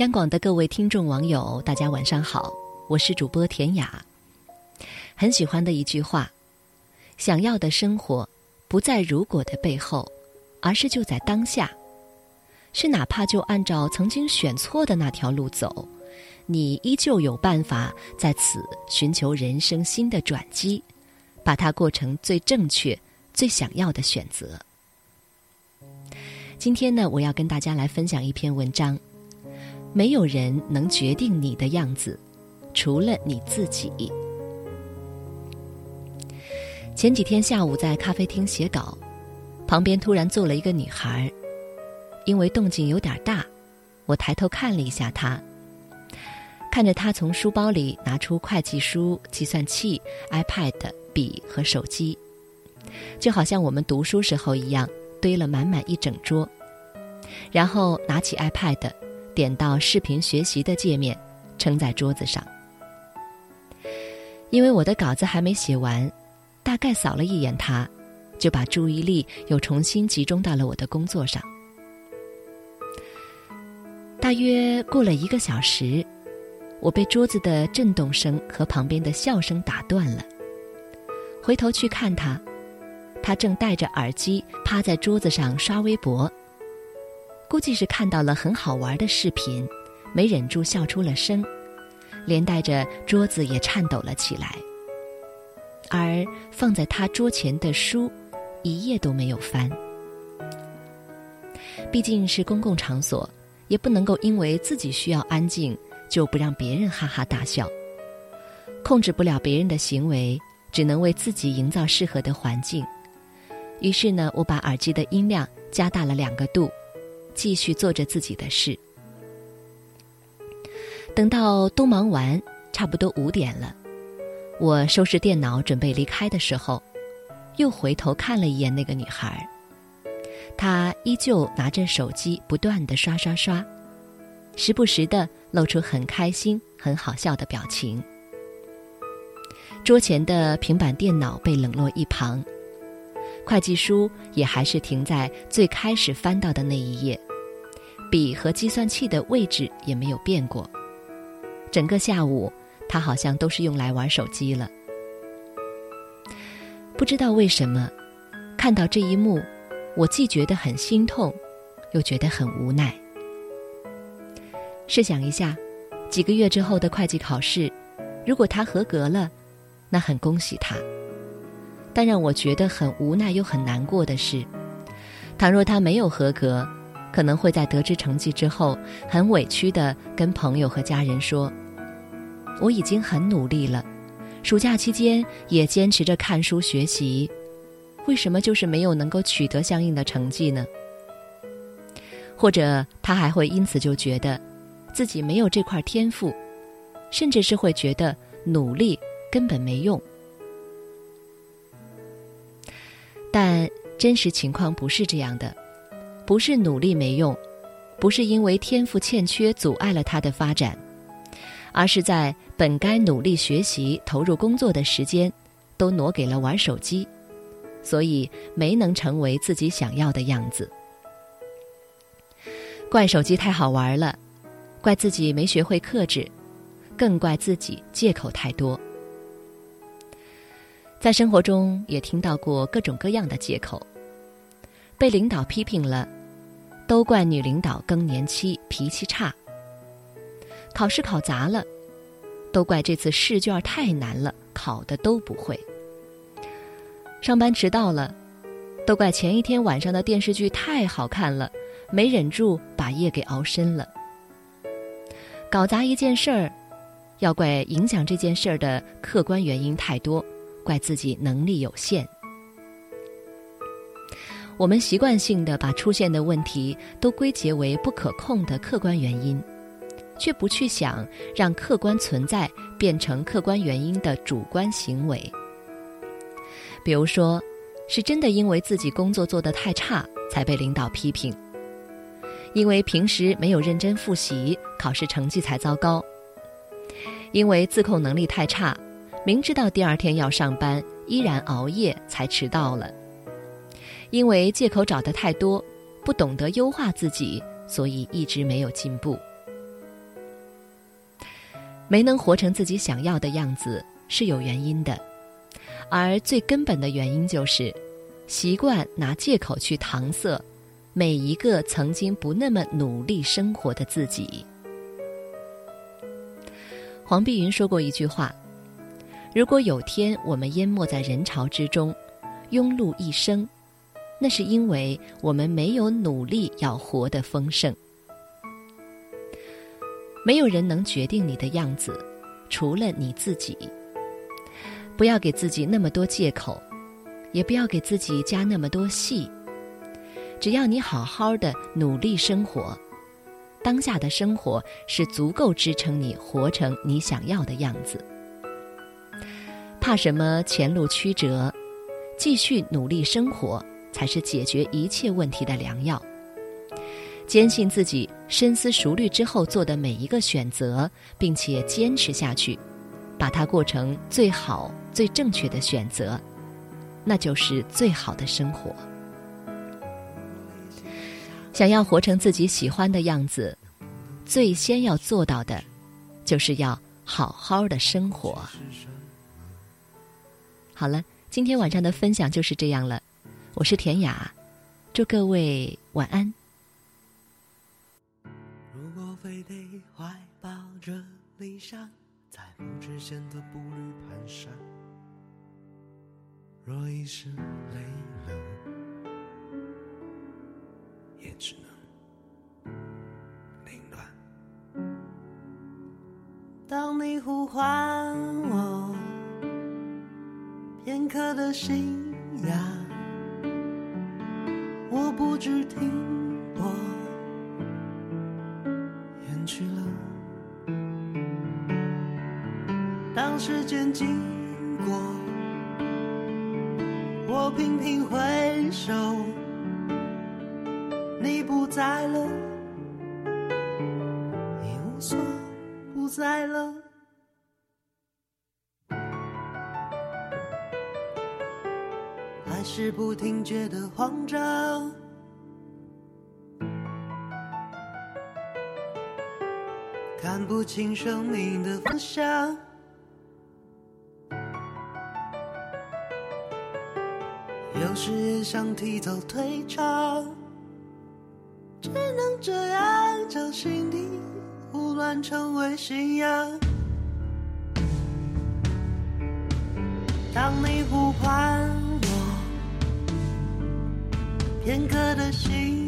央广的各位听众网友，大家晚上好，我是主播田雅。很喜欢的一句话：想要的生活，不在如果的背后，而是就在当下。是哪怕就按照曾经选错的那条路走，你依旧有办法在此寻求人生新的转机，把它过成最正确、最想要的选择。今天呢，我要跟大家来分享一篇文章。没有人能决定你的样子，除了你自己。前几天下午在咖啡厅写稿，旁边突然坐了一个女孩，因为动静有点大，我抬头看了一下她，看着她从书包里拿出会计书、计算器、iPad、笔和手机，就好像我们读书时候一样，堆了满满一整桌，然后拿起 iPad。点到视频学习的界面，撑在桌子上。因为我的稿子还没写完，大概扫了一眼他，就把注意力又重新集中到了我的工作上。大约过了一个小时，我被桌子的震动声和旁边的笑声打断了。回头去看他，他正戴着耳机趴在桌子上刷微博。估计是看到了很好玩的视频，没忍住笑出了声，连带着桌子也颤抖了起来。而放在他桌前的书，一页都没有翻。毕竟是公共场所，也不能够因为自己需要安静，就不让别人哈哈大笑。控制不了别人的行为，只能为自己营造适合的环境。于是呢，我把耳机的音量加大了两个度。继续做着自己的事，等到都忙完，差不多五点了，我收拾电脑准备离开的时候，又回头看了一眼那个女孩，她依旧拿着手机不断的刷刷刷，时不时的露出很开心、很好笑的表情。桌前的平板电脑被冷落一旁。会计书也还是停在最开始翻到的那一页，笔和计算器的位置也没有变过。整个下午，他好像都是用来玩手机了。不知道为什么，看到这一幕，我既觉得很心痛，又觉得很无奈。试想一下，几个月之后的会计考试，如果他合格了，那很恭喜他。但让我觉得很无奈又很难过的是，倘若他没有合格，可能会在得知成绩之后，很委屈的跟朋友和家人说：“我已经很努力了，暑假期间也坚持着看书学习，为什么就是没有能够取得相应的成绩呢？”或者他还会因此就觉得，自己没有这块天赋，甚至是会觉得努力根本没用。但真实情况不是这样的，不是努力没用，不是因为天赋欠缺阻碍了他的发展，而是在本该努力学习、投入工作的时间，都挪给了玩手机，所以没能成为自己想要的样子。怪手机太好玩了，怪自己没学会克制，更怪自己借口太多。在生活中也听到过各种各样的借口，被领导批评了，都怪女领导更年期脾气差；考试考砸了，都怪这次试卷太难了，考的都不会；上班迟到了，都怪前一天晚上的电视剧太好看了，没忍住把夜给熬深了；搞砸一件事儿，要怪影响这件事儿的客观原因太多。怪自己能力有限，我们习惯性的把出现的问题都归结为不可控的客观原因，却不去想让客观存在变成客观原因的主观行为。比如说，是真的因为自己工作做得太差才被领导批评，因为平时没有认真复习，考试成绩才糟糕，因为自控能力太差。明知道第二天要上班，依然熬夜才迟到了。因为借口找的太多，不懂得优化自己，所以一直没有进步。没能活成自己想要的样子是有原因的，而最根本的原因就是习惯拿借口去搪塞每一个曾经不那么努力生活的自己。黄碧云说过一句话：“如果有天我们淹没在人潮之中，庸碌一生，那是因为我们没有努力要活得丰盛。没有人能决定你的样子，除了你自己。不要给自己那么多借口，也不要给自己加那么多戏。只要你好好的努力生活。”当下的生活是足够支撑你活成你想要的样子。怕什么前路曲折？继续努力生活才是解决一切问题的良药。坚信自己深思熟虑之后做的每一个选择，并且坚持下去，把它过成最好、最正确的选择，那就是最好的生活。想要活成自己喜欢的样子，最先要做到的，就是要好好的生活。好了，今天晚上的分享就是这样了。我是田雅，祝各位晚安。如果非得怀抱着理想，在不知显得步履蹒跚，若一时累了。也只能凌乱。当你呼唤我，片刻的信仰，我不知停泊，远去了。当时间经过，我频频回首。你不在了，一无所不在了，还是不停觉得慌张，看不清生命的方向，有时也想提早退场。只能这样将心底胡乱成为信仰。当你呼唤我，片刻的心